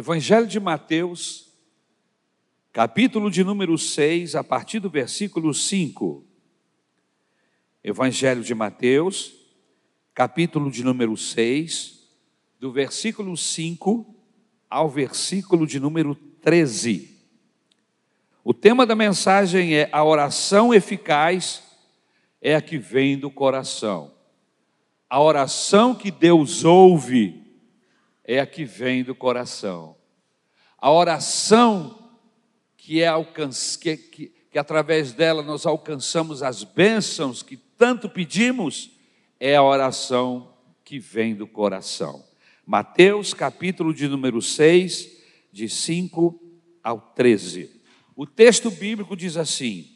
Evangelho de Mateus, capítulo de número 6, a partir do versículo 5. Evangelho de Mateus, capítulo de número 6, do versículo 5 ao versículo de número 13. O tema da mensagem é a oração eficaz é a que vem do coração. A oração que Deus ouve é a que vem do coração. A oração que é alcance, que, que, que através dela nós alcançamos as bênçãos que tanto pedimos, é a oração que vem do coração. Mateus, capítulo de número 6, de 5 ao 13. O texto bíblico diz assim: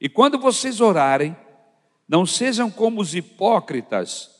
E quando vocês orarem, não sejam como os hipócritas,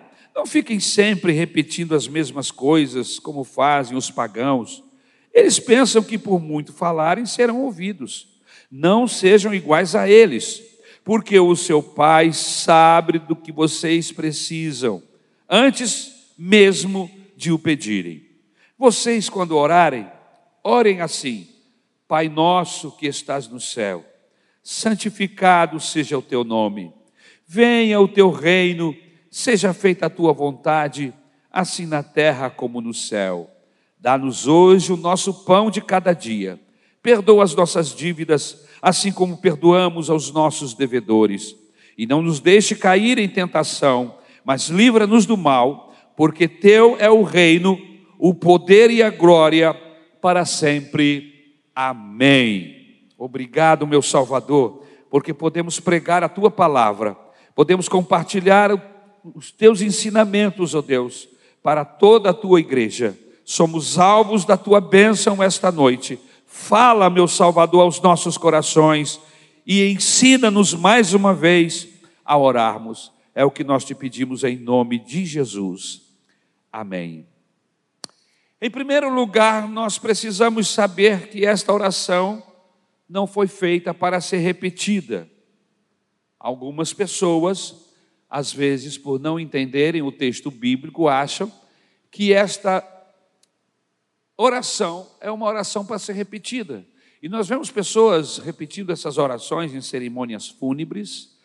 não fiquem sempre repetindo as mesmas coisas como fazem os pagãos. Eles pensam que por muito falarem serão ouvidos. Não sejam iguais a eles, porque o seu Pai sabe do que vocês precisam, antes mesmo de o pedirem. Vocês, quando orarem, orem assim: Pai nosso que estás no céu, santificado seja o teu nome, venha o teu reino Seja feita a tua vontade, assim na terra como no céu. Dá-nos hoje o nosso pão de cada dia. Perdoa as nossas dívidas, assim como perdoamos aos nossos devedores. E não nos deixe cair em tentação, mas livra-nos do mal, porque teu é o reino, o poder e a glória para sempre. Amém. Obrigado, meu Salvador, porque podemos pregar a tua palavra, podemos compartilhar o os teus ensinamentos, ó oh Deus, para toda a tua igreja. Somos alvos da tua bênção esta noite. Fala, meu Salvador, aos nossos corações e ensina-nos mais uma vez a orarmos. É o que nós te pedimos em nome de Jesus. Amém. Em primeiro lugar, nós precisamos saber que esta oração não foi feita para ser repetida. Algumas pessoas às vezes, por não entenderem o texto bíblico, acham que esta oração é uma oração para ser repetida. E nós vemos pessoas repetindo essas orações em cerimônias fúnebres,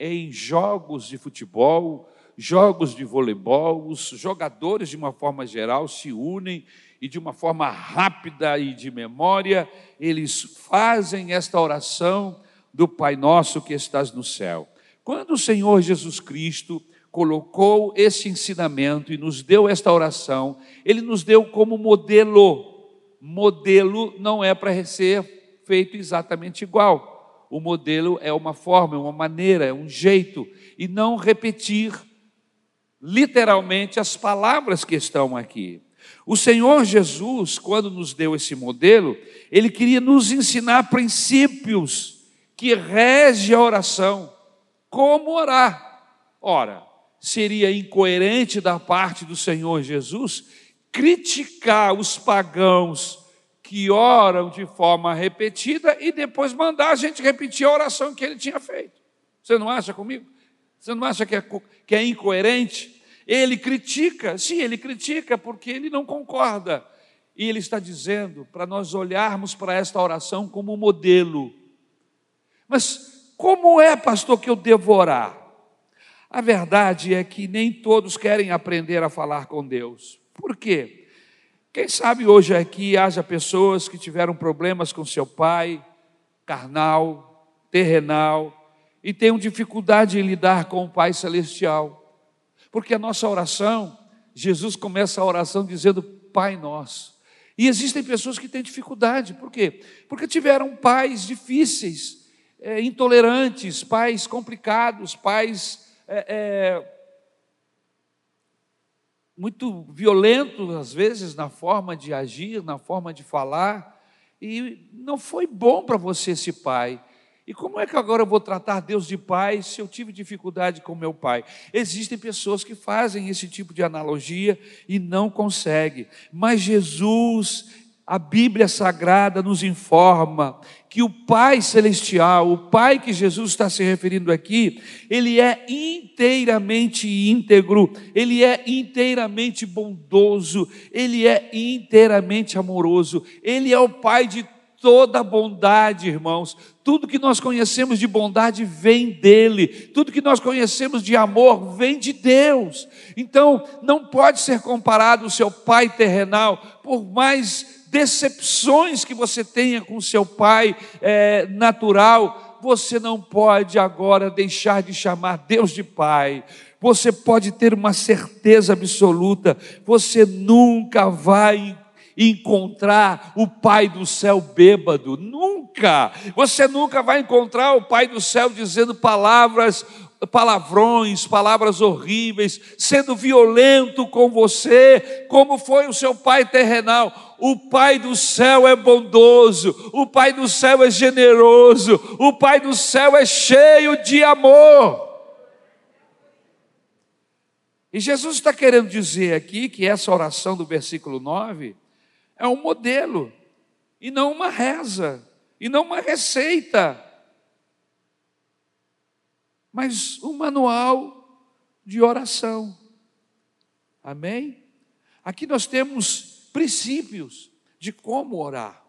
em jogos de futebol, jogos de voleibol, os jogadores, de uma forma geral, se unem e de uma forma rápida e de memória, eles fazem esta oração do Pai Nosso que estás no céu. Quando o Senhor Jesus Cristo colocou esse ensinamento e nos deu esta oração, ele nos deu como modelo. Modelo não é para ser feito exatamente igual. O modelo é uma forma, é uma maneira, é um jeito, e não repetir literalmente as palavras que estão aqui. O Senhor Jesus, quando nos deu esse modelo, ele queria nos ensinar princípios que rege a oração como orar. Ora, seria incoerente da parte do Senhor Jesus criticar os pagãos que oram de forma repetida e depois mandar a gente repetir a oração que ele tinha feito. Você não acha comigo? Você não acha que é, que é incoerente? Ele critica, sim, ele critica porque ele não concorda. E ele está dizendo para nós olharmos para esta oração como modelo. Mas como é, pastor, que eu devo orar? A verdade é que nem todos querem aprender a falar com Deus. Por quê? Quem sabe hoje aqui haja pessoas que tiveram problemas com seu pai, carnal, terrenal, e tenham dificuldade em lidar com o Pai Celestial. Porque a nossa oração, Jesus começa a oração dizendo Pai Nosso. E existem pessoas que têm dificuldade, por quê? Porque tiveram pais difíceis, é, intolerantes, pais complicados, pais é, muito violento, às vezes, na forma de agir, na forma de falar, e não foi bom para você esse pai. E como é que agora eu vou tratar Deus de pai se eu tive dificuldade com meu pai? Existem pessoas que fazem esse tipo de analogia e não conseguem, mas Jesus, a Bíblia Sagrada nos informa que o Pai Celestial, o Pai que Jesus está se referindo aqui, ele é inteiramente íntegro, ele é inteiramente bondoso, ele é inteiramente amoroso, ele é o Pai de toda bondade, irmãos. Tudo que nós conhecemos de bondade vem dele, tudo que nós conhecemos de amor vem de Deus. Então, não pode ser comparado o seu pai terrenal, por mais decepções que você tenha com seu pai é, natural, você não pode agora deixar de chamar Deus de Pai. Você pode ter uma certeza absoluta, você nunca vai encontrar o Pai do céu bêbado, nunca. Você nunca vai encontrar o Pai do céu dizendo palavras palavrões, palavras horríveis, sendo violento com você, como foi o seu pai terrenal. O Pai do céu é bondoso, o Pai do céu é generoso, o Pai do céu é cheio de amor. E Jesus está querendo dizer aqui que essa oração do versículo 9 é um modelo, e não uma reza, e não uma receita mas um manual de oração. Amém? Aqui nós temos princípios de como orar.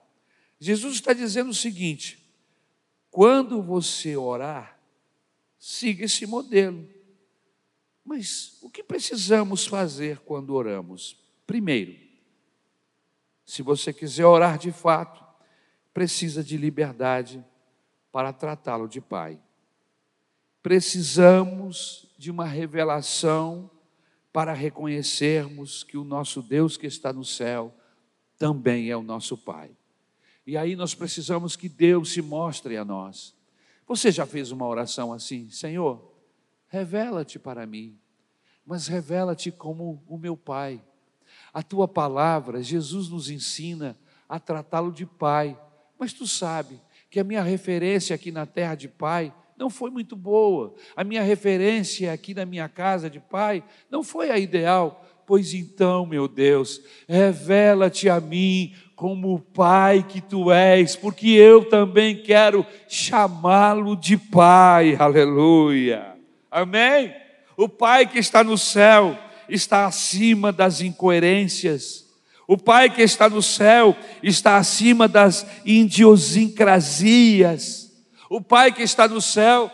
Jesus está dizendo o seguinte: quando você orar, siga esse modelo. Mas o que precisamos fazer quando oramos? Primeiro, se você quiser orar de fato, precisa de liberdade para tratá-lo de Pai precisamos de uma revelação para reconhecermos que o nosso Deus que está no céu também é o nosso Pai. E aí nós precisamos que Deus se mostre a nós. Você já fez uma oração assim? Senhor, revela-te para mim, mas revela-te como o meu Pai. A tua palavra, Jesus nos ensina a tratá-lo de Pai, mas tu sabe que a minha referência aqui na terra de Pai não foi muito boa. A minha referência aqui na minha casa de pai não foi a ideal. Pois então, meu Deus, revela-te a mim como o pai que tu és, porque eu também quero chamá-lo de pai. Aleluia. Amém? O pai que está no céu está acima das incoerências. O Pai que está no céu está acima das idiosincrasias. O Pai que está no céu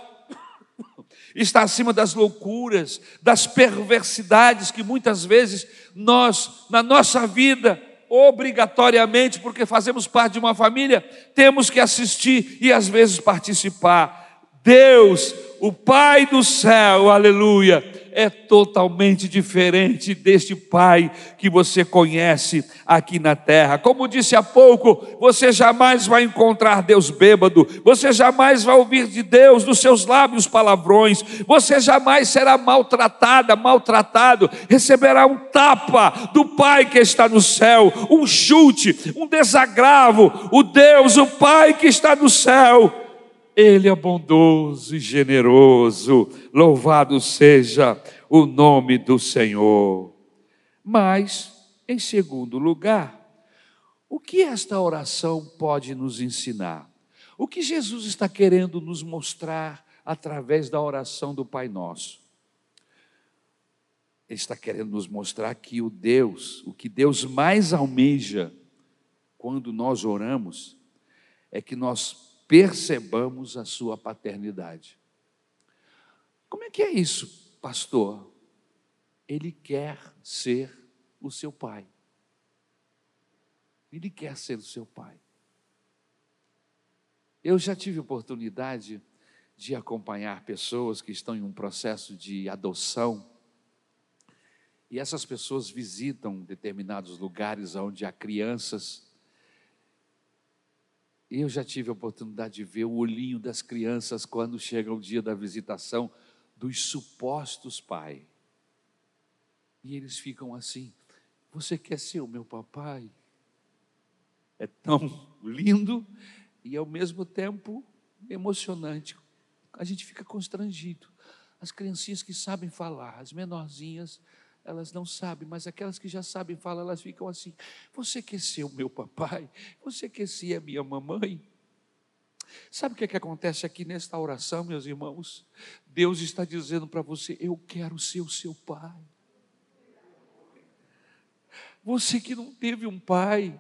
está acima das loucuras, das perversidades que muitas vezes nós, na nossa vida, obrigatoriamente, porque fazemos parte de uma família, temos que assistir e às vezes participar. Deus, o Pai do céu, aleluia, é totalmente diferente deste Pai que você conhece aqui na terra. Como disse há pouco, você jamais vai encontrar Deus bêbado, você jamais vai ouvir de Deus dos seus lábios palavrões, você jamais será maltratada, maltratado, receberá um tapa do Pai que está no céu, um chute, um desagravo. O Deus, o Pai que está no céu, ele é bondoso e generoso, louvado seja o nome do Senhor. Mas, em segundo lugar, o que esta oração pode nos ensinar? O que Jesus está querendo nos mostrar através da oração do Pai Nosso? Ele está querendo nos mostrar que o Deus, o que Deus mais almeja quando nós oramos, é que nós percebamos a sua paternidade. Como é que é isso, pastor? Ele quer ser o seu pai. Ele quer ser o seu pai. Eu já tive oportunidade de acompanhar pessoas que estão em um processo de adoção. E essas pessoas visitam determinados lugares onde há crianças eu já tive a oportunidade de ver o olhinho das crianças quando chega o dia da visitação dos supostos pais. E eles ficam assim: Você quer ser o meu papai? É tão lindo e ao mesmo tempo emocionante. A gente fica constrangido. As criancinhas que sabem falar, as menorzinhas, elas não sabem, mas aquelas que já sabem falar, elas ficam assim: Você quer ser o meu papai? Você quer ser a minha mamãe? Sabe o que, é que acontece aqui nesta oração, meus irmãos? Deus está dizendo para você: Eu quero ser o seu pai. Você que não teve um pai,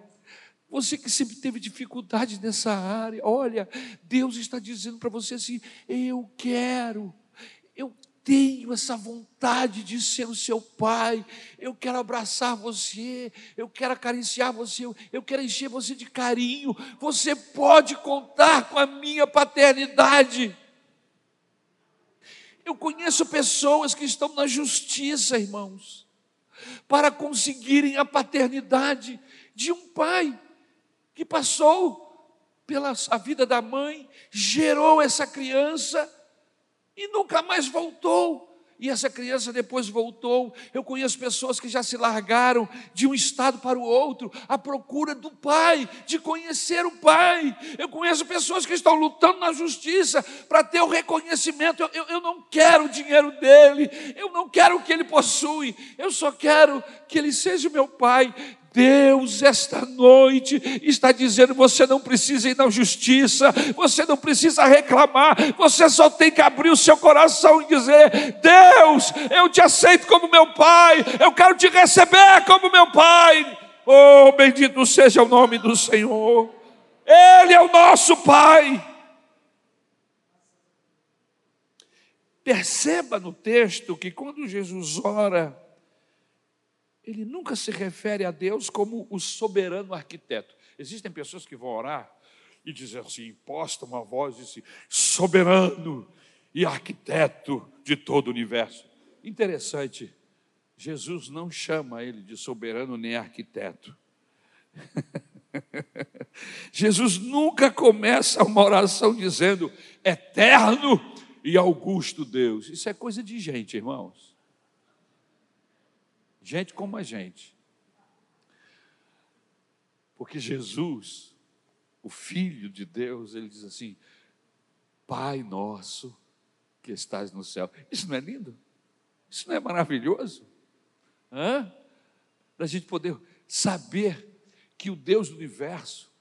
você que sempre teve dificuldade nessa área, olha, Deus está dizendo para você assim: Eu quero, tenho essa vontade de ser o seu pai, eu quero abraçar você, eu quero acariciar você, eu quero encher você de carinho. Você pode contar com a minha paternidade. Eu conheço pessoas que estão na justiça, irmãos, para conseguirem a paternidade de um pai que passou pela a vida da mãe, gerou essa criança e nunca mais voltou. E essa criança depois voltou. Eu conheço pessoas que já se largaram de um estado para o outro à procura do pai, de conhecer o pai. Eu conheço pessoas que estão lutando na justiça para ter o reconhecimento. Eu, eu, eu não quero o dinheiro dele, eu não quero o que ele possui, eu só quero que ele seja meu pai. Deus, esta noite, está dizendo: você não precisa ir na justiça, você não precisa reclamar, você só tem que abrir o seu coração e dizer: Deus, eu te aceito como meu Pai, eu quero te receber como meu Pai. Oh, bendito seja o nome do Senhor, Ele é o nosso Pai. Perceba no texto que quando Jesus ora, ele nunca se refere a Deus como o soberano arquiteto. Existem pessoas que vão orar e dizem assim, imposta uma voz e assim, soberano e arquiteto de todo o universo. Interessante, Jesus não chama ele de soberano nem arquiteto. Jesus nunca começa uma oração dizendo eterno e augusto Deus. Isso é coisa de gente, irmãos gente como a gente. Porque Jesus, o Filho de Deus, ele diz assim: Pai nosso que estás no céu. Isso não é lindo? Isso não é maravilhoso? Para a gente poder saber que o Deus do universo,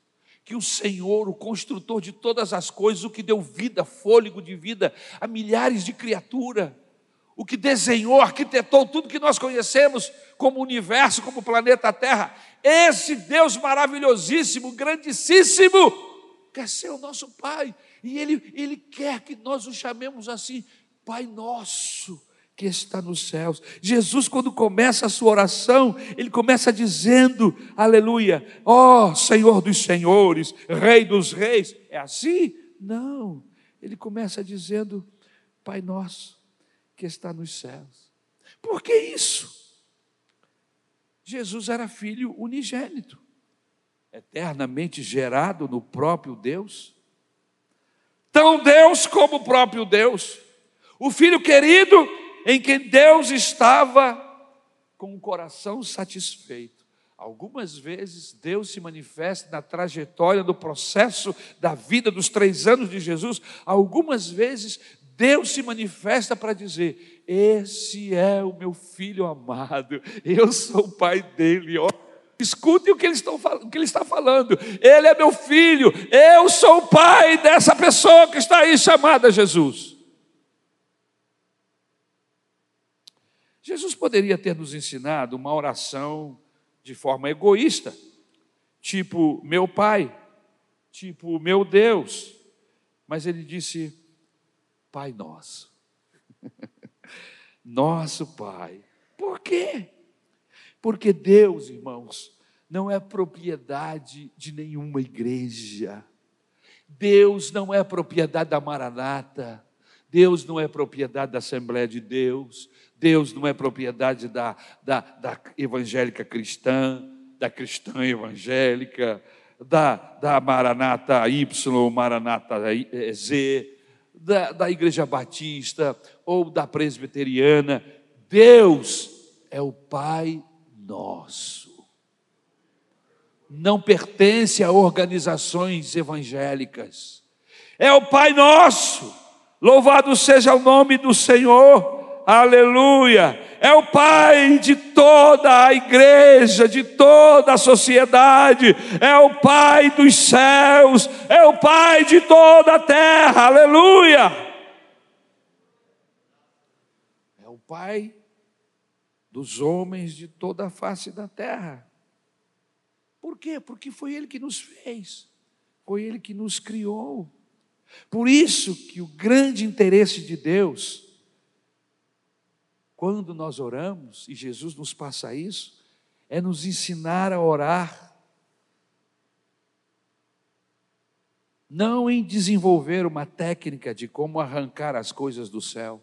que o Senhor, o construtor de todas as coisas, o que deu vida, fôlego de vida a milhares de criaturas, o que desenhou, arquitetou tudo que nós conhecemos como universo, como planeta Terra. Esse Deus maravilhosíssimo, grandíssimo, quer ser o nosso Pai. E Ele, Ele quer que nós o chamemos assim, Pai Nosso que está nos céus. Jesus, quando começa a sua oração, ele começa dizendo, aleluia, ó oh, Senhor dos senhores, Rei dos reis. É assim? Não. Ele começa dizendo, Pai nosso que está nos céus. Por que isso? Jesus era filho unigênito, eternamente gerado no próprio Deus. Tão Deus como o próprio Deus. O filho querido em quem Deus estava com o coração satisfeito. Algumas vezes Deus se manifesta na trajetória do processo da vida dos três anos de Jesus. Algumas vezes Deus se manifesta para dizer: Esse é o meu filho amado, eu sou o pai dele. Ó, escutem o que, eles estão, o que ele está falando. Ele é meu filho, eu sou o pai dessa pessoa que está aí chamada Jesus. Jesus poderia ter nos ensinado uma oração de forma egoísta, tipo meu pai, tipo meu Deus, mas ele disse Pai Nosso. Nosso Pai. Por quê? Porque Deus, irmãos, não é propriedade de nenhuma igreja. Deus não é propriedade da Maranata. Deus não é propriedade da Assembleia de Deus. Deus não é propriedade da, da, da evangélica cristã, da cristã evangélica, da, da Maranata Y, Maranata Z da, da Igreja Batista ou da Presbiteriana. Deus é o Pai Nosso. Não pertence a organizações evangélicas. É o Pai Nosso. Louvado seja o nome do Senhor. Aleluia é o Pai de toda a igreja, de toda a sociedade, é o Pai dos céus, é o Pai de toda a terra, aleluia! É o Pai dos homens de toda a face da terra. Por quê? Porque foi Ele que nos fez, foi Ele que nos criou. Por isso que o grande interesse de Deus quando nós oramos, e Jesus nos passa isso, é nos ensinar a orar, não em desenvolver uma técnica de como arrancar as coisas do céu.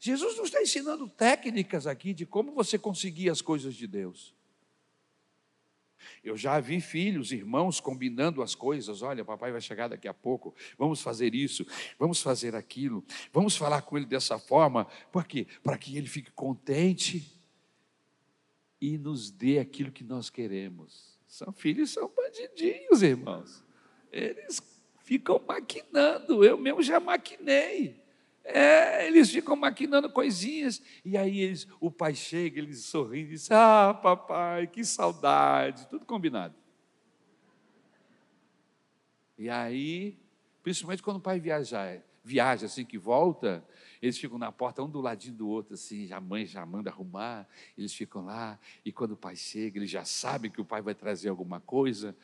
Jesus não está ensinando técnicas aqui de como você conseguir as coisas de Deus. Eu já vi filhos, irmãos combinando as coisas. Olha, papai vai chegar daqui a pouco. Vamos fazer isso, vamos fazer aquilo. Vamos falar com ele dessa forma. Por quê? Para que ele fique contente e nos dê aquilo que nós queremos. São filhos, são bandidinhos, irmãos. Eles ficam maquinando. Eu mesmo já maquinei. É, eles ficam maquinando coisinhas. E aí eles, o pai chega, eles sorriem e diz: Ah, papai, que saudade. Tudo combinado. E aí, principalmente quando o pai viaja, viaja assim que volta, eles ficam na porta, um do ladinho do outro, assim, a mãe já manda arrumar, eles ficam lá, e quando o pai chega, eles já sabem que o pai vai trazer alguma coisa.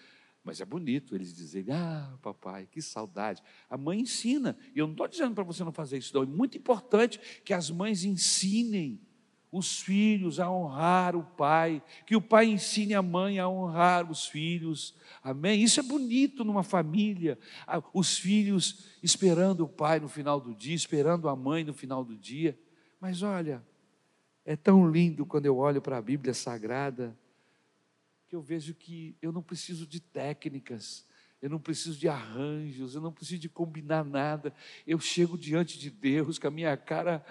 Mas é bonito eles dizerem: Ah, papai, que saudade. A mãe ensina. E eu não estou dizendo para você não fazer isso, não. É muito importante que as mães ensinem os filhos a honrar o pai, que o pai ensine a mãe a honrar os filhos. Amém? Isso é bonito numa família. Os filhos esperando o pai no final do dia, esperando a mãe no final do dia. Mas olha, é tão lindo quando eu olho para a Bíblia Sagrada eu vejo que eu não preciso de técnicas, eu não preciso de arranjos, eu não preciso de combinar nada. Eu chego diante de Deus com a minha cara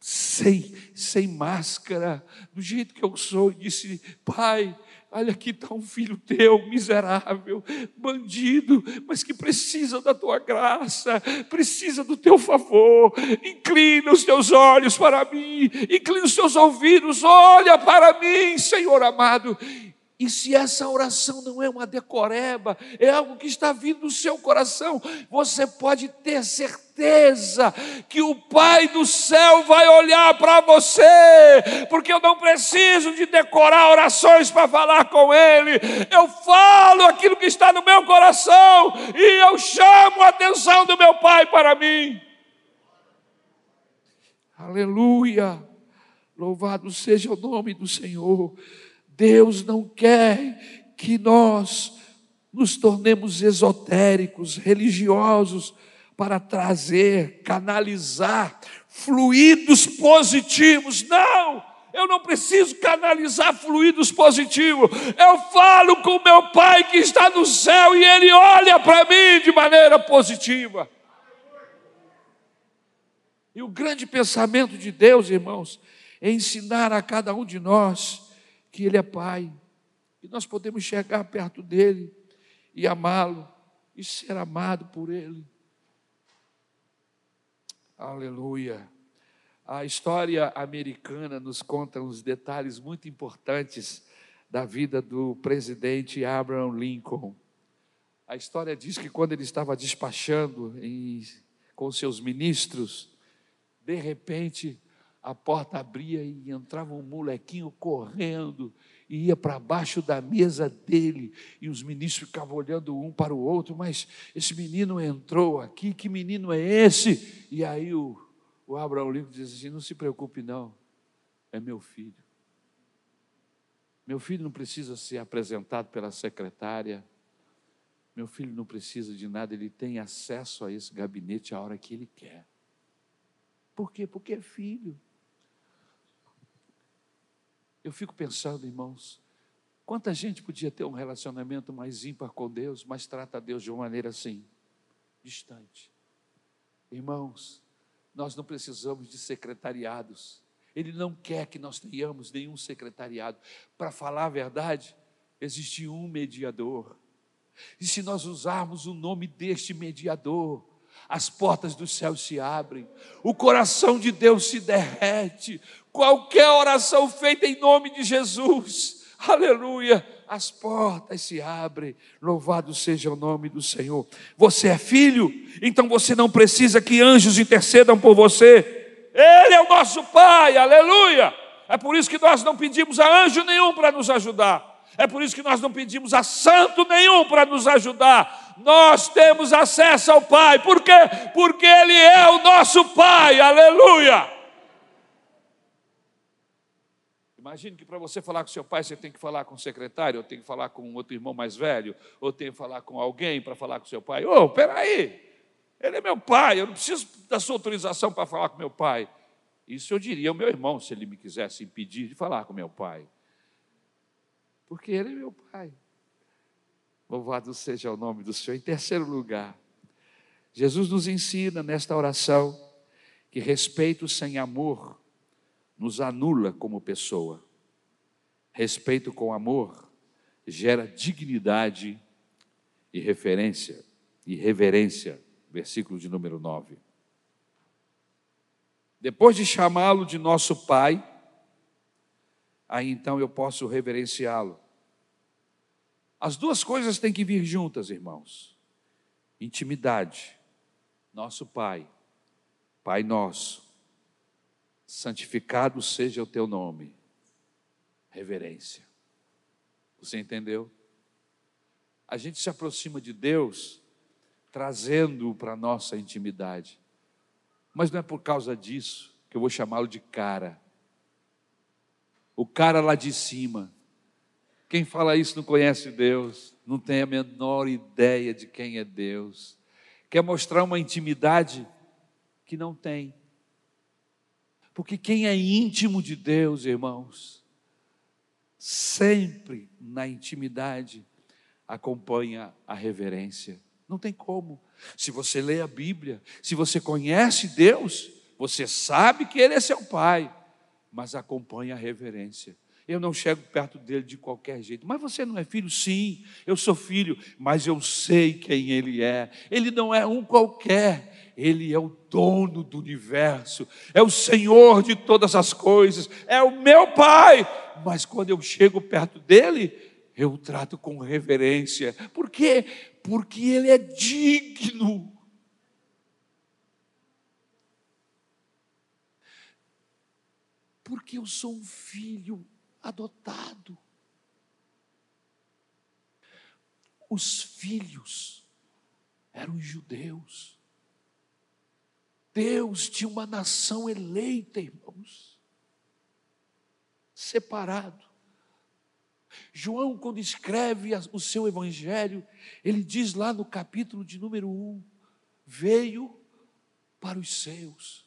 sem, sem máscara, do jeito que eu sou, e disse: Pai, olha aqui está um filho teu, miserável, bandido, mas que precisa da tua graça, precisa do teu favor. Inclina os teus olhos para mim, inclina os teus ouvidos, olha para mim, Senhor amado, e se essa oração não é uma decoreba, é algo que está vindo do seu coração, você pode ter certeza que o Pai do céu vai olhar para você, porque eu não preciso de decorar orações para falar com Ele, eu falo aquilo que está no meu coração e eu chamo a atenção do meu Pai para mim. Aleluia! Louvado seja o nome do Senhor. Deus não quer que nós nos tornemos esotéricos, religiosos, para trazer, canalizar fluidos positivos. Não! Eu não preciso canalizar fluidos positivos. Eu falo com meu Pai que está no céu e Ele olha para mim de maneira positiva. E o grande pensamento de Deus, irmãos, é ensinar a cada um de nós que Ele é Pai, e nós podemos chegar perto dEle e amá-lo e ser amado por Ele. Aleluia. A história americana nos conta uns detalhes muito importantes da vida do presidente Abraham Lincoln. A história diz que quando ele estava despachando em, com seus ministros, de repente a porta abria e entrava um molequinho correndo e ia para baixo da mesa dele e os ministros ficavam olhando um para o outro, mas esse menino entrou aqui, que menino é esse? E aí o, o Abraão Lincoln diz assim: não se preocupe, não, é meu filho. Meu filho não precisa ser apresentado pela secretária. Meu filho não precisa de nada, ele tem acesso a esse gabinete a hora que ele quer. Por quê? Porque é filho. Eu fico pensando, irmãos, quanta gente podia ter um relacionamento mais ímpar com Deus, mas trata Deus de uma maneira assim, distante. Irmãos, nós não precisamos de secretariados. Ele não quer que nós tenhamos nenhum secretariado. Para falar a verdade, existe um mediador. E se nós usarmos o nome deste mediador, as portas do céu se abrem, o coração de Deus se derrete. Qualquer oração feita em nome de Jesus, aleluia, as portas se abrem. Louvado seja o nome do Senhor. Você é filho, então você não precisa que anjos intercedam por você. Ele é o nosso Pai, aleluia. É por isso que nós não pedimos a anjo nenhum para nos ajudar. É por isso que nós não pedimos a santo nenhum para nos ajudar. Nós temos acesso ao Pai. Por quê? Porque Ele é o nosso Pai. Aleluia. Imagine que para você falar com seu pai, você tem que falar com o secretário, ou tem que falar com outro irmão mais velho, ou tem que falar com alguém para falar com seu pai. Ô, oh, peraí, ele é meu pai, eu não preciso da sua autorização para falar com meu pai. Isso eu diria ao meu irmão, se ele me quisesse impedir de falar com meu pai porque Ele é meu Pai. Louvado seja o nome do Senhor. Em terceiro lugar, Jesus nos ensina nesta oração que respeito sem amor nos anula como pessoa. Respeito com amor gera dignidade e referência e reverência. Versículo de número 9. Depois de chamá-lo de nosso Pai, aí então eu posso reverenciá-lo. As duas coisas têm que vir juntas, irmãos. Intimidade. Nosso Pai, Pai nosso, santificado seja o teu nome. Reverência. Você entendeu? A gente se aproxima de Deus trazendo-o para a nossa intimidade. Mas não é por causa disso que eu vou chamá-lo de cara o cara lá de cima. Quem fala isso não conhece Deus, não tem a menor ideia de quem é Deus. Quer mostrar uma intimidade que não tem. Porque quem é íntimo de Deus, irmãos, sempre na intimidade acompanha a reverência. Não tem como. Se você lê a Bíblia, se você conhece Deus, você sabe que Ele é seu Pai mas acompanha a reverência. Eu não chego perto dele de qualquer jeito. Mas você não é filho? Sim, eu sou filho, mas eu sei quem ele é. Ele não é um qualquer, ele é o dono do universo, é o Senhor de todas as coisas, é o meu Pai. Mas quando eu chego perto dele, eu o trato com reverência. Por quê? Porque ele é digno. Porque eu sou um filho adotado. Os filhos eram judeus. Deus tinha uma nação eleita, irmãos, separado. João, quando escreve o seu evangelho, ele diz lá no capítulo de número 1: veio para os seus,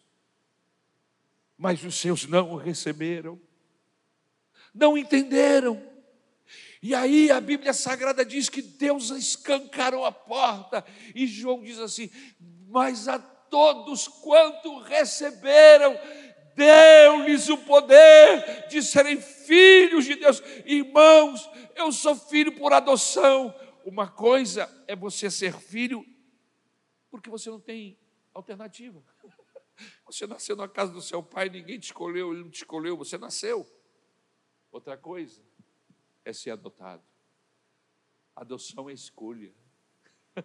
mas os seus não o receberam, não entenderam. E aí a Bíblia Sagrada diz que Deus escancarou a porta, e João diz assim: Mas a todos quanto receberam, deu-lhes o poder de serem filhos de Deus. Irmãos, eu sou filho por adoção. Uma coisa é você ser filho porque você não tem alternativa. Você nasceu na casa do seu pai, ninguém te escolheu, ele não te escolheu, você nasceu. Outra coisa é ser adotado. Adoção é escolha.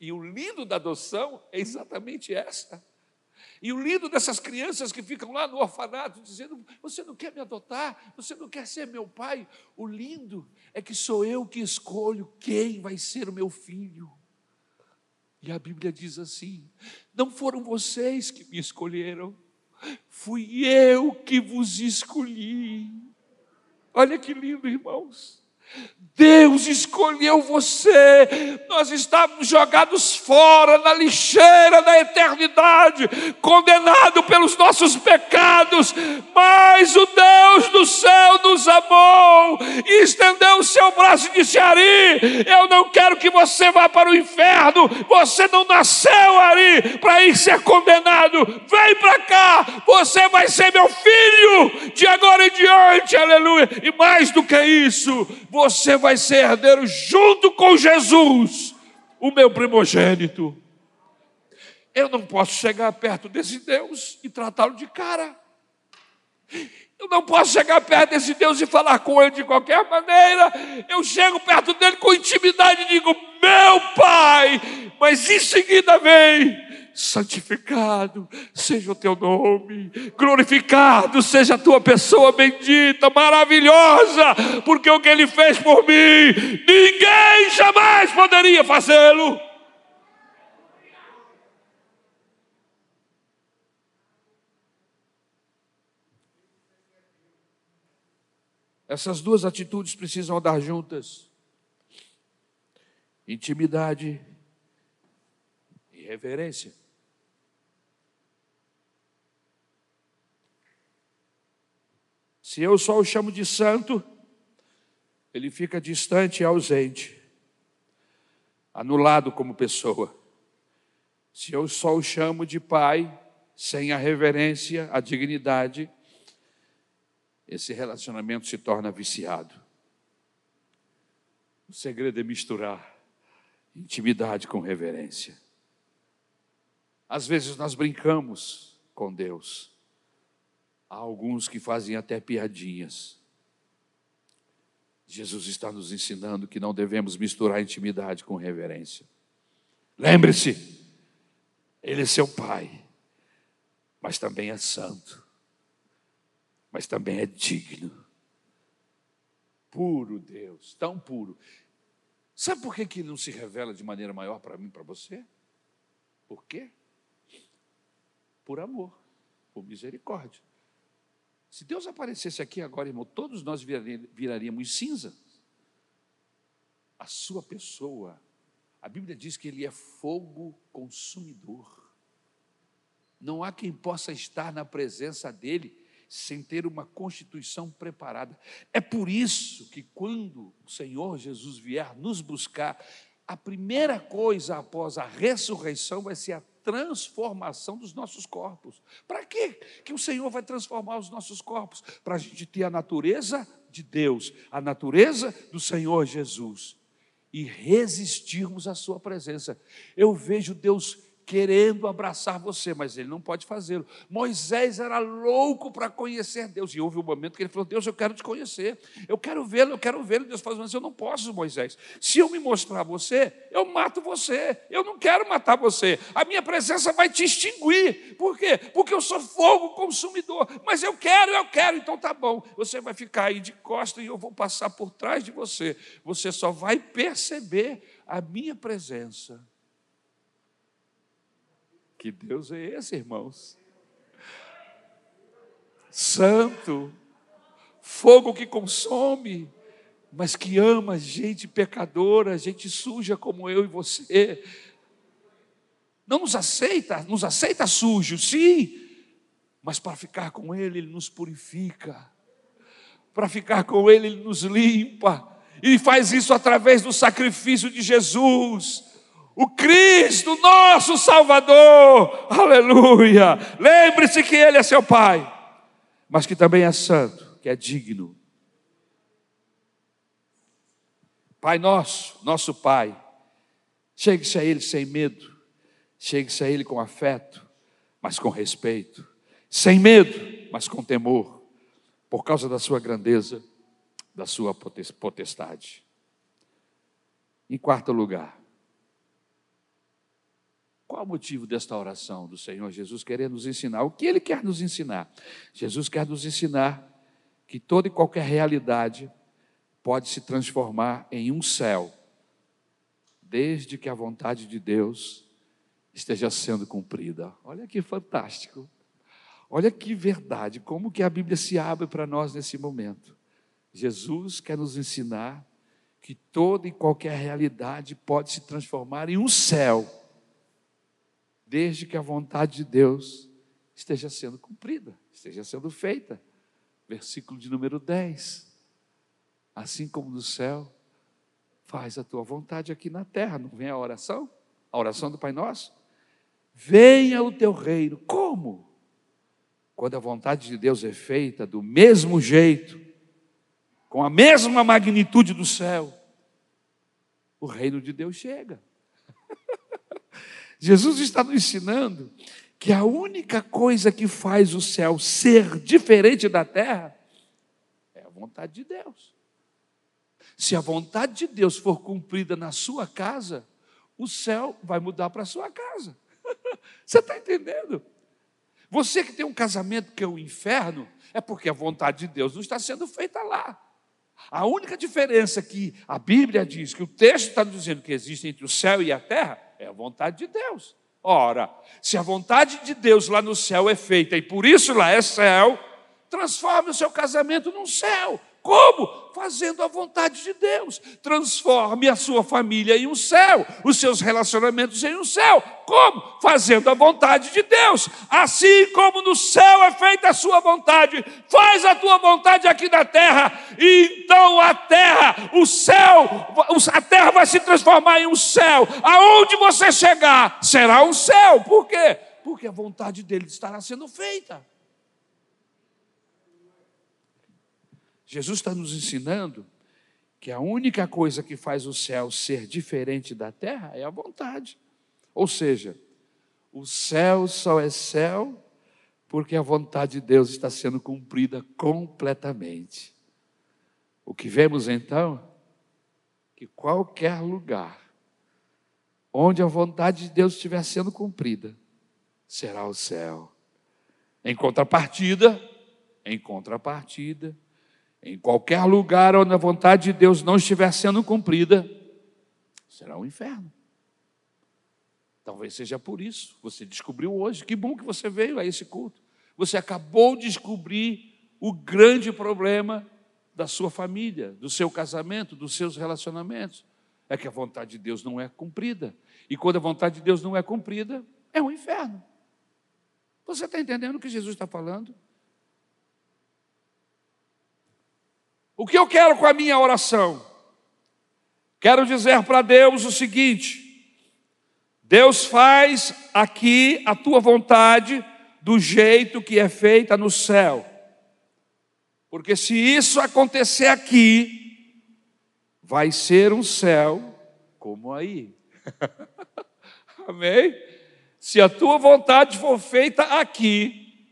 E o lindo da adoção é exatamente essa. E o lindo dessas crianças que ficam lá no orfanato dizendo: Você não quer me adotar? Você não quer ser meu pai? O lindo é que sou eu que escolho quem vai ser o meu filho. E a Bíblia diz assim: não foram vocês que me escolheram, fui eu que vos escolhi. Olha que lindo, irmãos. Deus escolheu você. Nós estávamos jogados fora na lixeira da eternidade, condenado pelos nossos pecados, mas o Deus do céu nos amou e estendeu e disse: Ari, eu não quero que você vá para o inferno. Você não nasceu, Ari, para ir ser condenado. Vem para cá, você vai ser meu filho de agora em diante, aleluia. E mais do que isso, você vai ser herdeiro junto com Jesus, o meu primogênito. Eu não posso chegar perto desse Deus e tratá-lo de cara. Eu não posso chegar perto desse Deus e falar com ele de qualquer maneira. Eu chego perto dele com intimidade e digo: Meu Pai, mas em seguida vem santificado seja o teu nome, glorificado seja a tua pessoa bendita, maravilhosa, porque o que ele fez por mim, ninguém jamais poderia fazê-lo. Essas duas atitudes precisam andar juntas. Intimidade e reverência. Se eu só o chamo de santo, ele fica distante e ausente, anulado como pessoa. Se eu só o chamo de pai, sem a reverência, a dignidade, esse relacionamento se torna viciado. O segredo é misturar intimidade com reverência. Às vezes nós brincamos com Deus. Há alguns que fazem até piadinhas. Jesus está nos ensinando que não devemos misturar intimidade com reverência. Lembre-se, Ele é seu Pai, mas também é santo, mas também é digno. Puro Deus, tão puro. Sabe por que, que ele não se revela de maneira maior para mim, para você? Por quê? Por amor, por misericórdia. Se Deus aparecesse aqui agora, irmão, todos nós viraríamos cinza. A sua pessoa, a Bíblia diz que ele é fogo consumidor. Não há quem possa estar na presença dele sem ter uma constituição preparada. É por isso que quando o Senhor Jesus vier nos buscar, a primeira coisa após a ressurreição vai ser a transformação dos nossos corpos. Para quê que o Senhor vai transformar os nossos corpos? Para a gente ter a natureza de Deus, a natureza do Senhor Jesus e resistirmos à Sua presença. Eu vejo Deus querendo abraçar você, mas ele não pode fazê-lo. Moisés era louco para conhecer Deus, e houve um momento que ele falou: Deus, eu quero te conhecer, eu quero vê-lo, eu quero vê-lo. Deus falou: Mas eu não posso, Moisés. Se eu me mostrar você, eu mato você. Eu não quero matar você. A minha presença vai te extinguir. Por quê? Porque eu sou fogo consumidor. Mas eu quero, eu quero, então tá bom. Você vai ficar aí de costa e eu vou passar por trás de você. Você só vai perceber a minha presença que Deus é esse, irmãos? Santo, fogo que consome, mas que ama gente pecadora, gente suja como eu e você. Não nos aceita, nos aceita sujo, sim, mas para ficar com Ele, Ele nos purifica. Para ficar com Ele, Ele nos limpa. E faz isso através do sacrifício de Jesus o Cristo, nosso Salvador, aleluia. Lembre-se que Ele é seu Pai, mas que também é santo, que é digno. Pai nosso, nosso Pai, chegue-se a Ele sem medo, chegue-se a Ele com afeto, mas com respeito, sem medo, mas com temor, por causa da Sua grandeza, da Sua potestade. Em quarto lugar, qual o motivo desta oração do Senhor Jesus querer nos ensinar? O que Ele quer nos ensinar? Jesus quer nos ensinar que toda e qualquer realidade pode se transformar em um céu, desde que a vontade de Deus esteja sendo cumprida. Olha que fantástico. Olha que verdade, como que a Bíblia se abre para nós nesse momento. Jesus quer nos ensinar que toda e qualquer realidade pode se transformar em um céu, desde que a vontade de Deus esteja sendo cumprida, esteja sendo feita. Versículo de número 10. Assim como no céu, faz a tua vontade aqui na terra. Não vem a oração? A oração do Pai Nosso? Venha o teu reino. Como? Quando a vontade de Deus é feita do mesmo jeito, com a mesma magnitude do céu, o reino de Deus chega. Jesus está nos ensinando que a única coisa que faz o céu ser diferente da terra é a vontade de Deus. Se a vontade de Deus for cumprida na sua casa, o céu vai mudar para a sua casa. Você está entendendo? Você que tem um casamento que é o inferno, é porque a vontade de Deus não está sendo feita lá. A única diferença que a Bíblia diz, que o texto está dizendo que existe entre o céu e a terra, é a vontade de Deus. Ora, se a vontade de Deus lá no céu é feita e por isso lá é céu, transforme o seu casamento num céu. Como? Fazendo a vontade de Deus. Transforme a sua família em um céu, os seus relacionamentos em um céu. Como? Fazendo a vontade de Deus. Assim como no céu é feita a sua vontade, faz a tua vontade aqui na terra, e então a terra, o céu, a terra vai se transformar em um céu. Aonde você chegar, será um céu. Por quê? Porque a vontade dele estará sendo feita. Jesus está nos ensinando que a única coisa que faz o céu ser diferente da terra é a vontade. Ou seja, o céu só é céu porque a vontade de Deus está sendo cumprida completamente. O que vemos então? Que qualquer lugar onde a vontade de Deus estiver sendo cumprida, será o céu. Em contrapartida, em contrapartida, em qualquer lugar onde a vontade de Deus não estiver sendo cumprida, será um inferno. Talvez seja por isso. Você descobriu hoje. Que bom que você veio a esse culto. Você acabou de descobrir o grande problema da sua família, do seu casamento, dos seus relacionamentos. É que a vontade de Deus não é cumprida. E quando a vontade de Deus não é cumprida, é um inferno. Você está entendendo o que Jesus está falando? O que eu quero com a minha oração? Quero dizer para Deus o seguinte: Deus faz aqui a tua vontade do jeito que é feita no céu. Porque se isso acontecer aqui, vai ser um céu como aí. Amém? Se a tua vontade for feita aqui,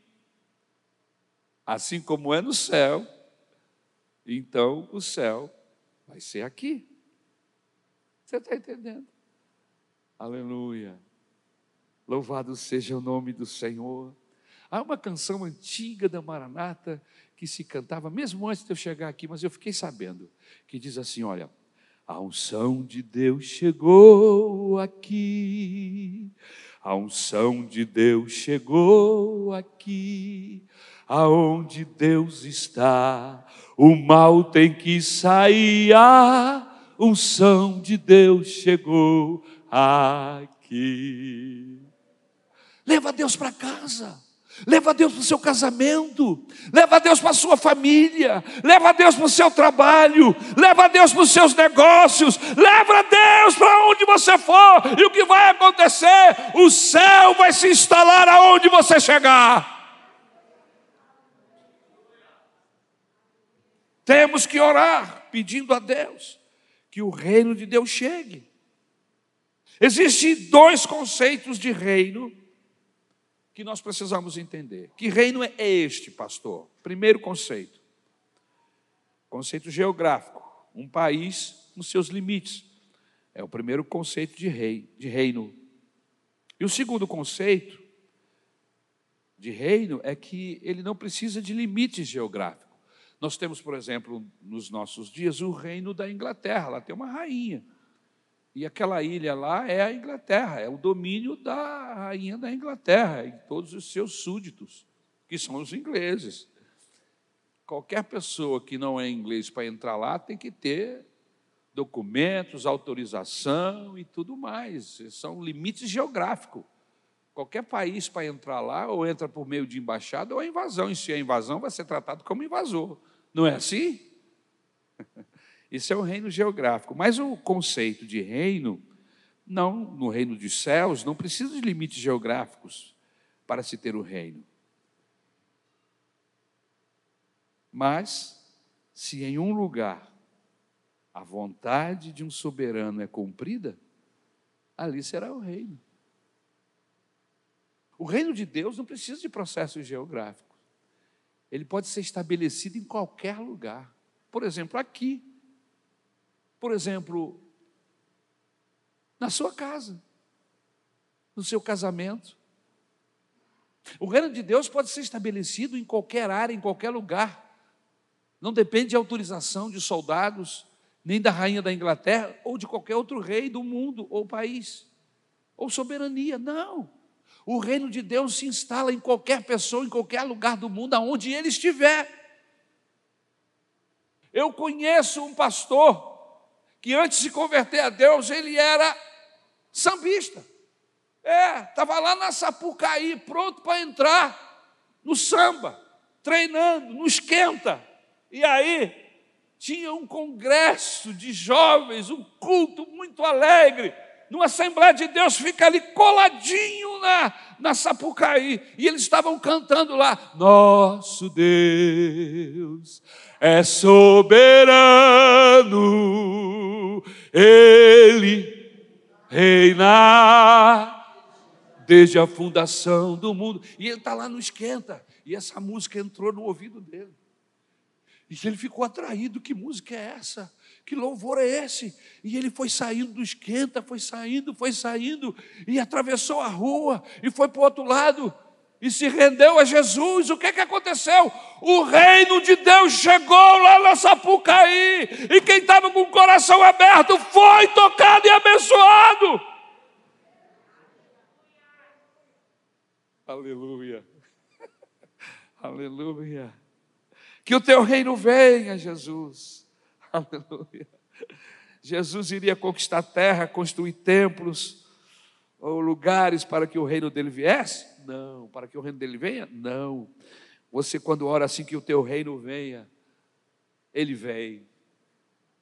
assim como é no céu, então o céu vai ser aqui. Você está entendendo? Aleluia. Louvado seja o nome do Senhor. Há uma canção antiga da Maranata que se cantava, mesmo antes de eu chegar aqui, mas eu fiquei sabendo, que diz assim: olha, a unção de Deus chegou aqui, a unção de Deus chegou aqui, aonde Deus está, o mal tem que sair, a unção de Deus chegou aqui. Leva Deus para casa. Leva Deus para o seu casamento, leva Deus para a sua família, leva Deus para o seu trabalho, leva Deus para os seus negócios, leva Deus para onde você for, e o que vai acontecer? O céu vai se instalar aonde você chegar. Temos que orar pedindo a Deus que o reino de Deus chegue. Existem dois conceitos de reino que nós precisamos entender. Que reino é este, pastor? Primeiro conceito: conceito geográfico, um país nos seus limites. É o primeiro conceito de rei, de reino. E o segundo conceito de reino é que ele não precisa de limites geográficos. Nós temos, por exemplo, nos nossos dias, o reino da Inglaterra, lá tem uma rainha. E aquela ilha lá é a Inglaterra, é o domínio da rainha da Inglaterra e todos os seus súditos, que são os ingleses. Qualquer pessoa que não é inglês para entrar lá tem que ter documentos, autorização e tudo mais. São limites geográficos. Qualquer país para entrar lá, ou entra por meio de embaixada, ou é invasão. E se é invasão, vai ser tratado como invasor. Não é assim? Isso é o reino geográfico. Mas o conceito de reino, não, no reino dos céus, não precisa de limites geográficos para se ter o reino. Mas, se em um lugar a vontade de um soberano é cumprida, ali será o reino. O reino de Deus não precisa de processos geográficos. Ele pode ser estabelecido em qualquer lugar. Por exemplo, aqui. Por exemplo, na sua casa, no seu casamento. O reino de Deus pode ser estabelecido em qualquer área, em qualquer lugar. Não depende de autorização de soldados, nem da rainha da Inglaterra, ou de qualquer outro rei do mundo, ou país, ou soberania. Não. O reino de Deus se instala em qualquer pessoa, em qualquer lugar do mundo, aonde ele estiver. Eu conheço um pastor que antes de se converter a Deus, ele era sambista. É, estava lá na Sapucaí, pronto para entrar no samba, treinando, no esquenta. E aí, tinha um congresso de jovens, um culto muito alegre numa Assembleia de Deus, fica ali coladinho na, na Sapucaí, e eles estavam cantando lá: Nosso Deus é soberano, Ele reina desde a fundação do mundo. E ele está lá no esquenta, e essa música entrou no ouvido dele. E ele ficou atraído: que música é essa? Que louvor é esse? E ele foi saindo do esquenta, foi saindo, foi saindo, e atravessou a rua, e foi para o outro lado, e se rendeu a Jesus. O que, que aconteceu? O reino de Deus chegou lá na Sapucaí, e quem estava com o coração aberto foi tocado e abençoado. Aleluia. Aleluia. Que o teu reino venha, Jesus. Aleluia. Jesus iria conquistar terra, construir templos ou lugares para que o reino dele viesse? Não. Para que o reino dele venha? Não. Você, quando ora assim que o teu reino venha, ele vem.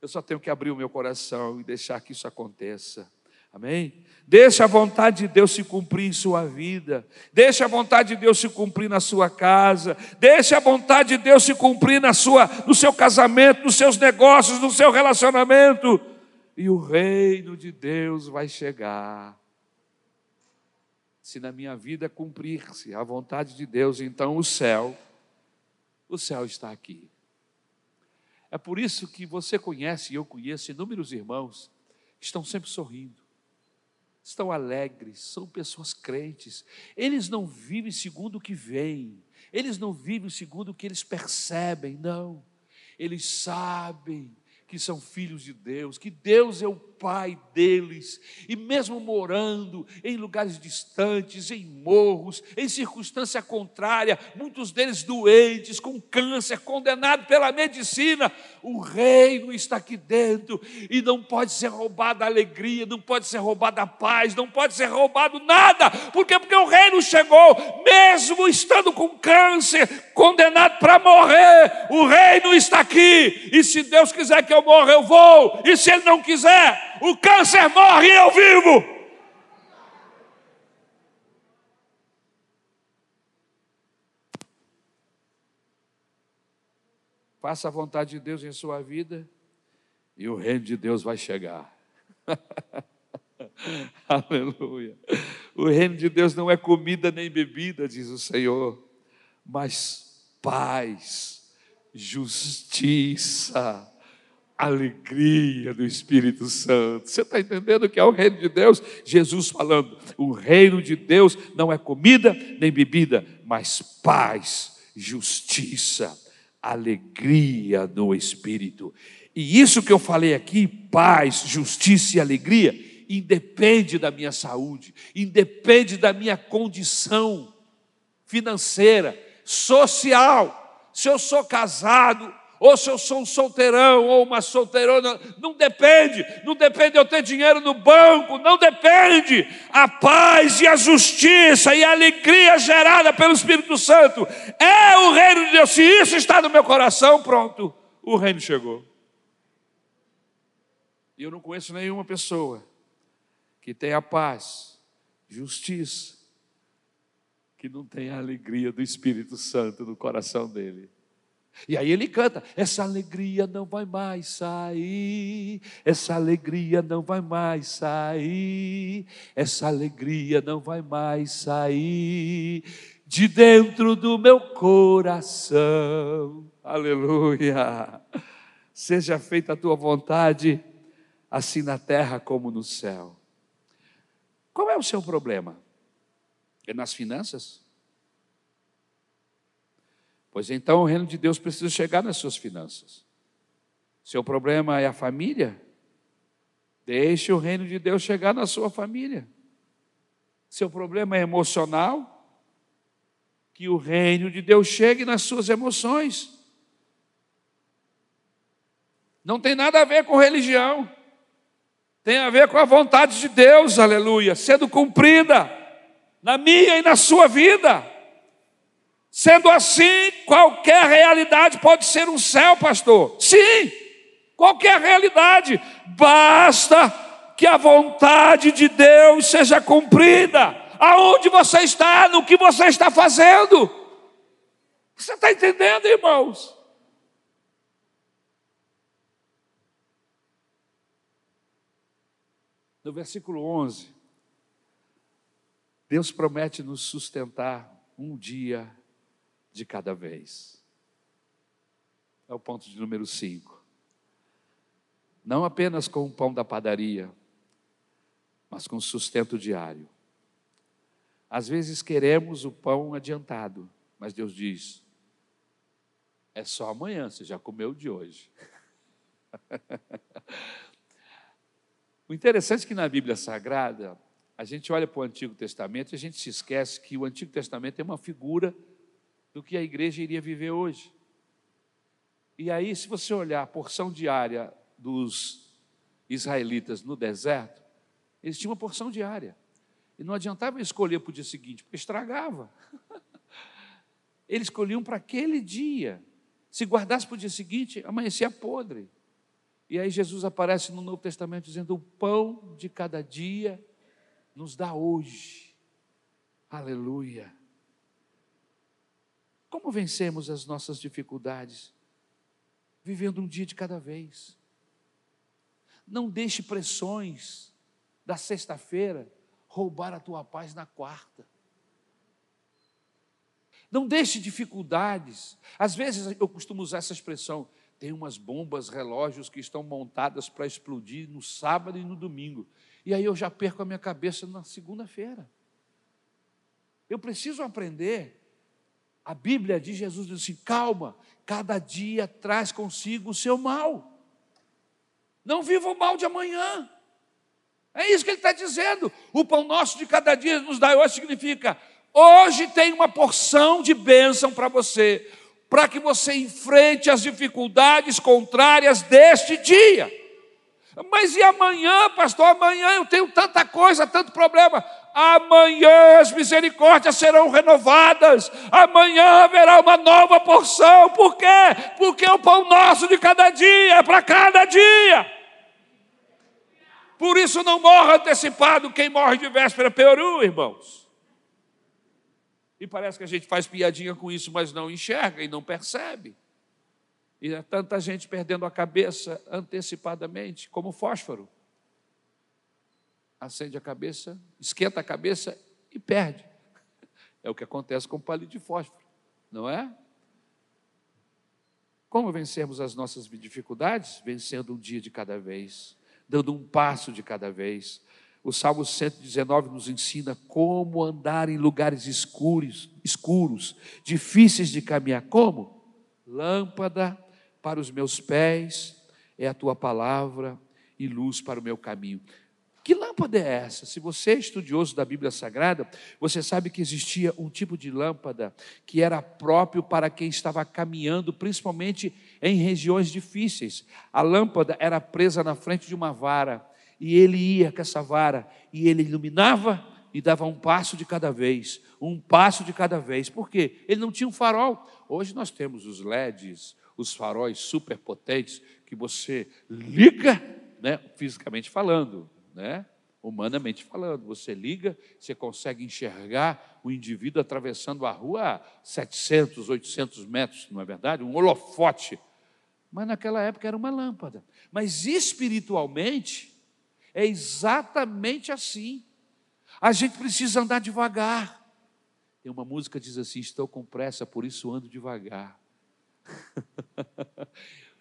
Eu só tenho que abrir o meu coração e deixar que isso aconteça. Amém? Deixa a vontade de Deus se cumprir em sua vida. Deixa a vontade de Deus se cumprir na sua casa. Deixa a vontade de Deus se cumprir na sua, no seu casamento, nos seus negócios, no seu relacionamento. E o reino de Deus vai chegar. Se na minha vida cumprir-se a vontade de Deus, então o céu, o céu está aqui. É por isso que você conhece e eu conheço inúmeros irmãos que estão sempre sorrindo estão alegres, são pessoas crentes. Eles não vivem segundo o que veem, eles não vivem segundo o que eles percebem, não. Eles sabem que são filhos de Deus, que Deus é o Pai deles, e mesmo morando em lugares distantes, em morros, em circunstância contrária, muitos deles doentes, com câncer, condenados pela medicina, o reino está aqui dentro e não pode ser roubada a alegria, não pode ser roubada a paz, não pode ser roubado nada, porque porque o reino chegou, mesmo estando com câncer, condenado para morrer, o reino está aqui, e se Deus quiser que eu morra, eu vou, e se Ele não quiser, o câncer morre e eu vivo. Faça a vontade de Deus em sua vida e o reino de Deus vai chegar. Aleluia. O reino de Deus não é comida nem bebida, diz o Senhor, mas paz, justiça, alegria do Espírito Santo. Você está entendendo que é o reino de Deus? Jesus falando: o reino de Deus não é comida nem bebida, mas paz, justiça, alegria no Espírito. E isso que eu falei aqui, paz, justiça e alegria, independe da minha saúde, independe da minha condição financeira, social. Se eu sou casado, ou se eu sou um solteirão ou uma solteirona, não depende, não depende de eu ter dinheiro no banco, não depende. A paz e a justiça e a alegria gerada pelo Espírito Santo é o reino de Deus. Se isso está no meu coração, pronto, o reino chegou. E eu não conheço nenhuma pessoa que tenha paz, justiça, que não tenha a alegria do Espírito Santo no coração dele. E aí ele canta: essa alegria não vai mais sair, essa alegria não vai mais sair, essa alegria não vai mais sair de dentro do meu coração. Aleluia. Seja feita a tua vontade assim na terra como no céu. Qual é o seu problema? É nas finanças? Pois então o reino de Deus precisa chegar nas suas finanças. Seu problema é a família? Deixe o reino de Deus chegar na sua família. Seu problema é emocional? Que o reino de Deus chegue nas suas emoções. Não tem nada a ver com religião tem a ver com a vontade de Deus, aleluia, sendo cumprida na minha e na sua vida. Sendo assim, qualquer realidade pode ser um céu, pastor. Sim, qualquer realidade, basta que a vontade de Deus seja cumprida. Aonde você está, no que você está fazendo. Você está entendendo, irmãos? No versículo 11, Deus promete nos sustentar um dia de cada vez. É o ponto de número 5. Não apenas com o pão da padaria, mas com sustento diário. Às vezes queremos o pão adiantado, mas Deus diz: é só amanhã, você já comeu o de hoje. O interessante é que na Bíblia Sagrada, a gente olha para o Antigo Testamento e a gente se esquece que o Antigo Testamento é uma figura do que a igreja iria viver hoje. E aí, se você olhar a porção diária dos israelitas no deserto, eles tinham uma porção diária. E não adiantava escolher para o dia seguinte, porque estragava. Eles escolhiam para aquele dia. Se guardasse para o dia seguinte, amanhecia podre. E aí Jesus aparece no Novo Testamento dizendo: O pão de cada dia nos dá hoje. Aleluia. Como vencemos as nossas dificuldades? Vivendo um dia de cada vez. Não deixe pressões da sexta-feira roubar a tua paz na quarta. Não deixe dificuldades. Às vezes eu costumo usar essa expressão: tem umas bombas relógios que estão montadas para explodir no sábado e no domingo. E aí eu já perco a minha cabeça na segunda-feira. Eu preciso aprender. A Bíblia de Jesus diz assim: calma, cada dia traz consigo o seu mal. Não viva o mal de amanhã. É isso que ele está dizendo. O pão nosso de cada dia nos dá hoje significa: hoje tem uma porção de bênção para você para que você enfrente as dificuldades contrárias deste dia. Mas e amanhã, pastor? Amanhã eu tenho tanta coisa, tanto problema. Amanhã as misericórdias serão renovadas. Amanhã haverá uma nova porção. Por quê? Porque o pão nosso de cada dia é para cada dia. Por isso não morra antecipado quem morre de véspera peru, irmãos. E parece que a gente faz piadinha com isso, mas não enxerga e não percebe. E é tanta gente perdendo a cabeça antecipadamente, como fósforo. Acende a cabeça, esquenta a cabeça e perde. É o que acontece com o palito de fósforo, não é? Como vencermos as nossas dificuldades? Vencendo um dia de cada vez, dando um passo de cada vez, o Salmo 119 nos ensina como andar em lugares escuros, escuros, difíceis de caminhar. Como? Lâmpada para os meus pés é a tua palavra e luz para o meu caminho. Que lâmpada é essa? Se você é estudioso da Bíblia Sagrada, você sabe que existia um tipo de lâmpada que era próprio para quem estava caminhando, principalmente em regiões difíceis. A lâmpada era presa na frente de uma vara, e ele ia com essa vara, e ele iluminava e dava um passo de cada vez, um passo de cada vez. Por quê? Ele não tinha um farol. Hoje nós temos os LEDs, os faróis super potentes que você liga, né, fisicamente falando, né? Humanamente falando, você liga, você consegue enxergar o indivíduo atravessando a rua a 700, 800 metros, não é verdade? Um holofote. Mas naquela época era uma lâmpada. Mas espiritualmente, é exatamente assim. A gente precisa andar devagar. Tem uma música que diz assim: Estou com pressa, por isso ando devagar.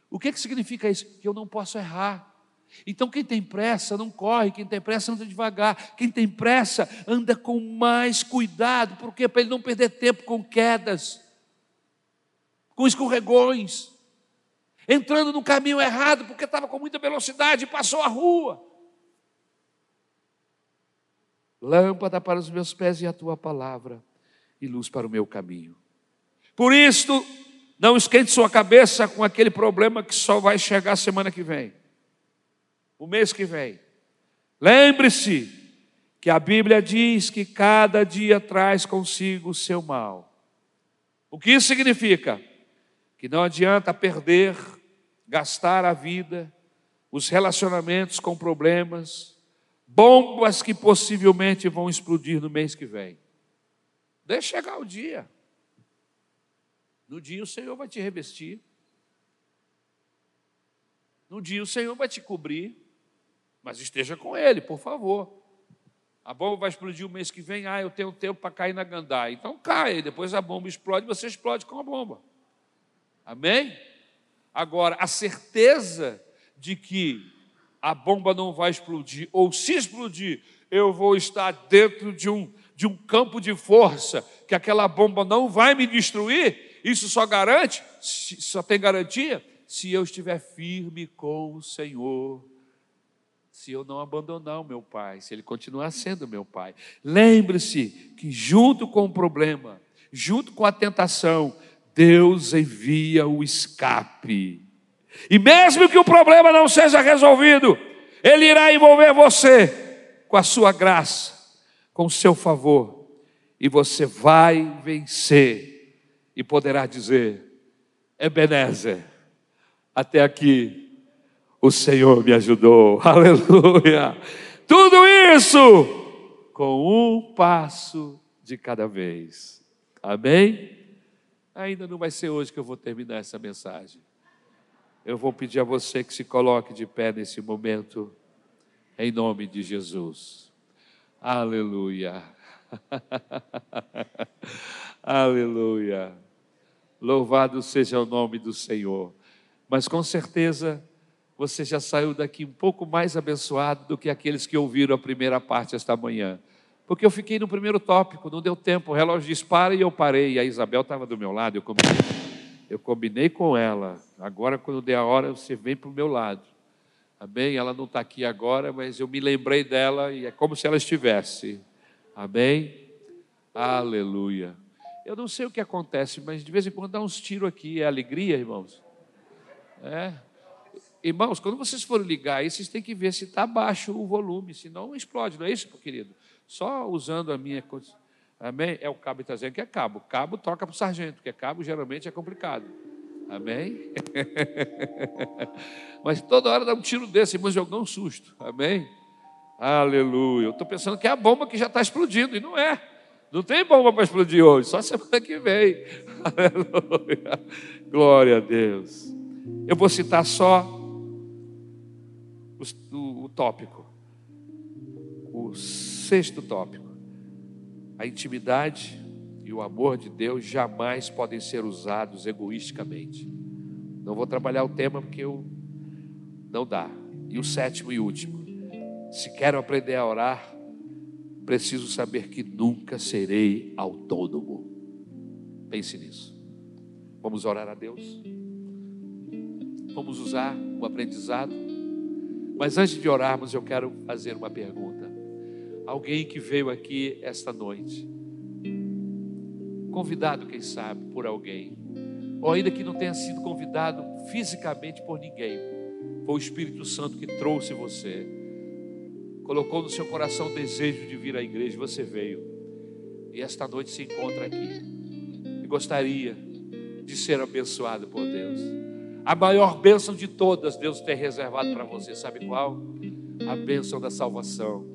o que, que significa isso? Que eu não posso errar. Então, quem tem pressa não corre, quem tem pressa anda devagar, quem tem pressa anda com mais cuidado, porque para ele não perder tempo com quedas, com escorregões, entrando no caminho errado, porque estava com muita velocidade e passou a rua. Lâmpada para os meus pés e a tua palavra, e luz para o meu caminho. Por isto, não esquente sua cabeça com aquele problema que só vai chegar semana que vem, o mês que vem. Lembre-se que a Bíblia diz que cada dia traz consigo o seu mal. O que isso significa? Que não adianta perder, gastar a vida, os relacionamentos com problemas, bombas que possivelmente vão explodir no mês que vem. Deixa chegar o dia. No dia o Senhor vai te revestir. No dia o Senhor vai te cobrir. Mas esteja com Ele, por favor. A bomba vai explodir o mês que vem. Ah, eu tenho tempo para cair na gandaia. Então cai. Depois a bomba explode, você explode com a bomba. Amém? Agora, a certeza de que a bomba não vai explodir, ou se explodir, eu vou estar dentro de um, de um campo de força, que aquela bomba não vai me destruir, isso só garante, só tem garantia, se eu estiver firme com o Senhor, se eu não abandonar o meu pai, se ele continuar sendo meu pai. Lembre-se que, junto com o problema, junto com a tentação, Deus envia o escape. E mesmo que o problema não seja resolvido, Ele irá envolver você com a sua graça, com o seu favor, e você vai vencer e poderá dizer: Ebenezer, até aqui o Senhor me ajudou, aleluia. Tudo isso com um passo de cada vez, amém? Ainda não vai ser hoje que eu vou terminar essa mensagem eu vou pedir a você que se coloque de pé nesse momento, em nome de Jesus. Aleluia. Aleluia. Louvado seja o nome do Senhor. Mas com certeza você já saiu daqui um pouco mais abençoado do que aqueles que ouviram a primeira parte esta manhã. Porque eu fiquei no primeiro tópico, não deu tempo, o relógio dispara e eu parei. E a Isabel estava do meu lado, eu comecei eu combinei com ela. Agora, quando der a hora, você vem para o meu lado. Amém? Ela não está aqui agora, mas eu me lembrei dela e é como se ela estivesse. Amém? Aleluia. Eu não sei o que acontece, mas de vez em quando dá uns tiros aqui. É alegria, irmãos? É. Irmãos, quando vocês forem ligar aí, vocês têm que ver se está baixo o volume, senão explode, não é isso, querido? Só usando a minha. Amém? É o cabo está dizendo que é cabo. Cabo toca para o sargento, porque cabo geralmente é complicado. Amém? Mas toda hora dá um tiro desse, mas jogar um susto. Amém? Aleluia. Eu estou pensando que é a bomba que já está explodindo, e não é. Não tem bomba para explodir hoje, só semana que vem. Aleluia. Glória a Deus. Eu vou citar só o, o, o tópico. O sexto tópico. A intimidade e o amor de Deus jamais podem ser usados egoisticamente. Não vou trabalhar o tema porque eu não dá. E o sétimo e último. Se quero aprender a orar, preciso saber que nunca serei autônomo. Pense nisso. Vamos orar a Deus. Vamos usar o aprendizado. Mas antes de orarmos, eu quero fazer uma pergunta. Alguém que veio aqui esta noite, convidado, quem sabe, por alguém, ou ainda que não tenha sido convidado fisicamente por ninguém, foi o Espírito Santo que trouxe você, colocou no seu coração o desejo de vir à igreja, você veio, e esta noite se encontra aqui, e gostaria de ser abençoado por Deus. A maior bênção de todas Deus tem reservado para você, sabe qual? A bênção da salvação,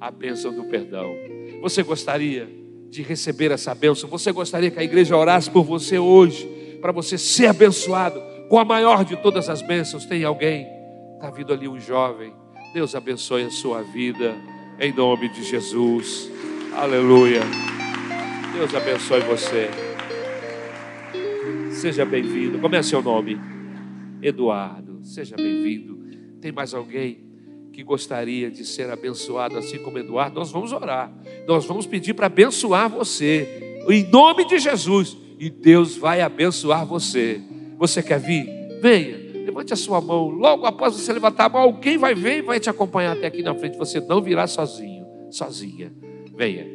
a bênção do perdão. Você gostaria de receber essa bênção? Você gostaria que a igreja orasse por você hoje? para você ser abençoado com a maior de todas as bênçãos. Tem alguém? Está vindo ali um jovem. Deus abençoe a sua vida, em nome de Jesus. Aleluia. Deus abençoe você. Seja bem-vindo. Como é seu nome? Eduardo. Seja bem-vindo. Tem mais alguém que gostaria de ser abençoado assim como Eduardo? Nós vamos orar. Nós vamos pedir para abençoar você. Em nome de Jesus e Deus vai abençoar você. Você quer vir? Venha, levante a sua mão. Logo após você levantar a mão, alguém vai ver e vai te acompanhar até aqui na frente. Você não virá sozinho, sozinha. Venha,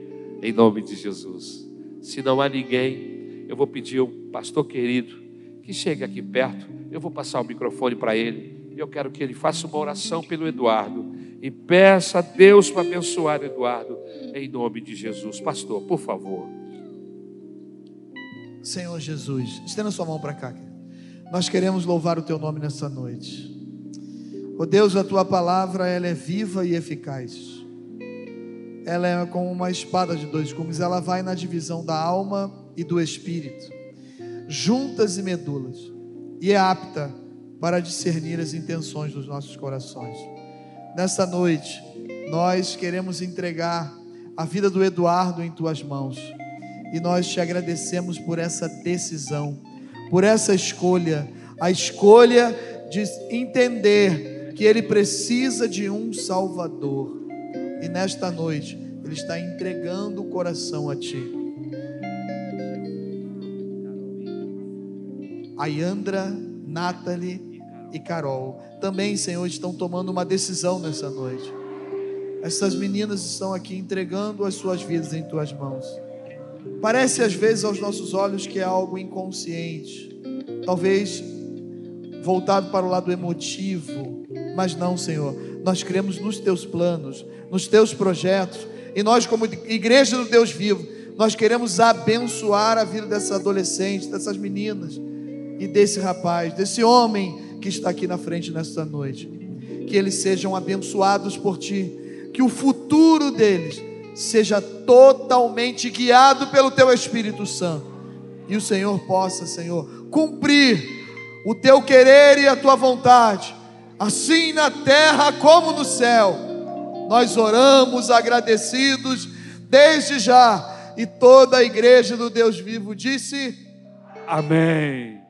em nome de Jesus. Se não há ninguém, eu vou pedir ao pastor querido que chegue aqui perto. Eu vou passar o microfone para ele. Eu quero que ele faça uma oração pelo Eduardo e peça a Deus para abençoar o Eduardo em nome de Jesus. Pastor, por favor. Senhor Jesus, estenda sua mão para cá. Nós queremos louvar o teu nome nessa noite. Oh Deus, a tua palavra ela é viva e eficaz. Ela é como uma espada de dois gumes, ela vai na divisão da alma e do espírito, juntas e medulas, e é apta para discernir as intenções dos nossos corações. Nessa noite, nós queremos entregar a vida do Eduardo em tuas mãos e nós te agradecemos por essa decisão, por essa escolha, a escolha de entender que ele precisa de um Salvador. E nesta noite, ele está entregando o coração a ti. A Yandra, Nathalie e Carol também, Senhor, estão tomando uma decisão nessa noite. Essas meninas estão aqui entregando as suas vidas em tuas mãos. Parece às vezes aos nossos olhos que é algo inconsciente, talvez voltado para o lado emotivo, mas não, Senhor. Nós cremos nos teus planos, nos teus projetos, e nós, como igreja do Deus vivo, nós queremos abençoar a vida dessa adolescente, dessas meninas e desse rapaz, desse homem que está aqui na frente nesta noite. Que eles sejam abençoados por ti, que o futuro deles seja totalmente guiado pelo teu Espírito Santo. E o Senhor possa, Senhor, cumprir o teu querer e a tua vontade, assim na terra como no céu. Nós oramos agradecidos desde já, e toda a igreja do Deus vivo disse: Amém.